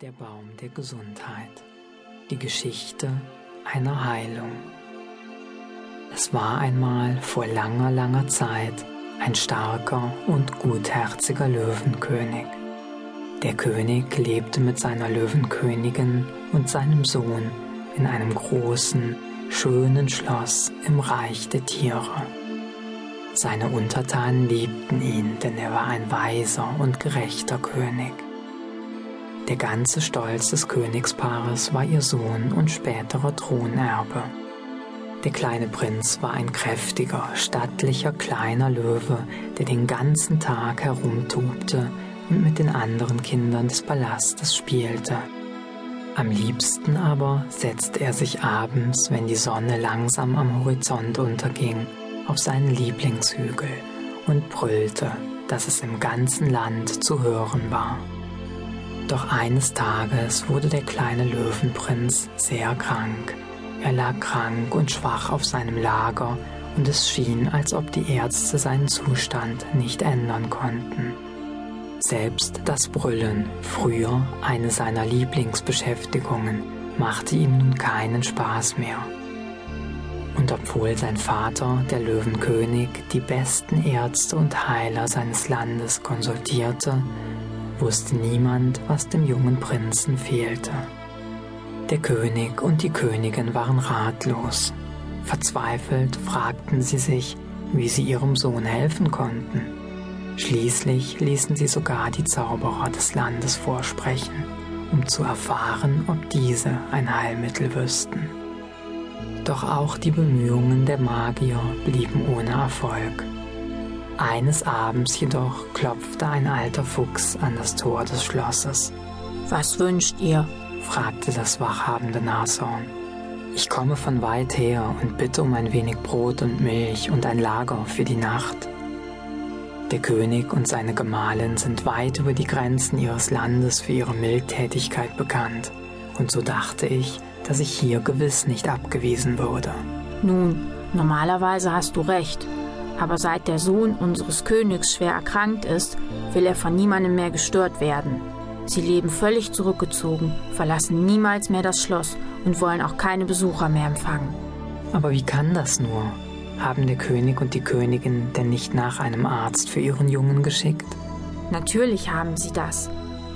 Der Baum der Gesundheit. Die Geschichte einer Heilung. Es war einmal vor langer, langer Zeit ein starker und gutherziger Löwenkönig. Der König lebte mit seiner Löwenkönigin und seinem Sohn in einem großen, schönen Schloss im Reich der Tiere. Seine Untertanen liebten ihn, denn er war ein weiser und gerechter König. Der ganze Stolz des Königspaares war ihr Sohn und späterer Thronerbe. Der kleine Prinz war ein kräftiger, stattlicher kleiner Löwe, der den ganzen Tag herumtobte und mit den anderen Kindern des Palastes spielte. Am liebsten aber setzte er sich abends, wenn die Sonne langsam am Horizont unterging, auf seinen Lieblingshügel und brüllte, dass es im ganzen Land zu hören war. Doch eines Tages wurde der kleine Löwenprinz sehr krank. Er lag krank und schwach auf seinem Lager und es schien, als ob die Ärzte seinen Zustand nicht ändern konnten. Selbst das Brüllen, früher eine seiner Lieblingsbeschäftigungen, machte ihm nun keinen Spaß mehr. Und obwohl sein Vater, der Löwenkönig, die besten Ärzte und Heiler seines Landes konsultierte, wusste niemand, was dem jungen Prinzen fehlte. Der König und die Königin waren ratlos. Verzweifelt fragten sie sich, wie sie ihrem Sohn helfen konnten. Schließlich ließen sie sogar die Zauberer des Landes vorsprechen, um zu erfahren, ob diese ein Heilmittel wüssten. Doch auch die Bemühungen der Magier blieben ohne Erfolg. Eines Abends jedoch klopfte ein alter Fuchs an das Tor des Schlosses. Was wünscht ihr? fragte das wachhabende Nashorn. Ich komme von weit her und bitte um ein wenig Brot und Milch und ein Lager für die Nacht. Der König und seine Gemahlin sind weit über die Grenzen ihres Landes für ihre Mildtätigkeit bekannt, und so dachte ich, dass ich hier gewiss nicht abgewiesen würde. Nun, normalerweise hast du recht, aber seit der Sohn unseres Königs schwer erkrankt ist, will er von niemandem mehr gestört werden. Sie leben völlig zurückgezogen, verlassen niemals mehr das Schloss und wollen auch keine Besucher mehr empfangen. Aber wie kann das nur? Haben der König und die Königin denn nicht nach einem Arzt für ihren Jungen geschickt? Natürlich haben sie das.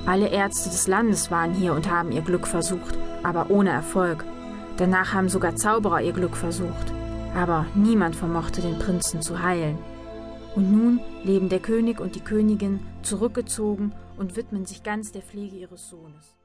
Alle Ärzte des Landes waren hier und haben ihr Glück versucht, aber ohne Erfolg. Danach haben sogar Zauberer ihr Glück versucht aber niemand vermochte den Prinzen zu heilen. Und nun leben der König und die Königin zurückgezogen und widmen sich ganz der Pflege ihres Sohnes.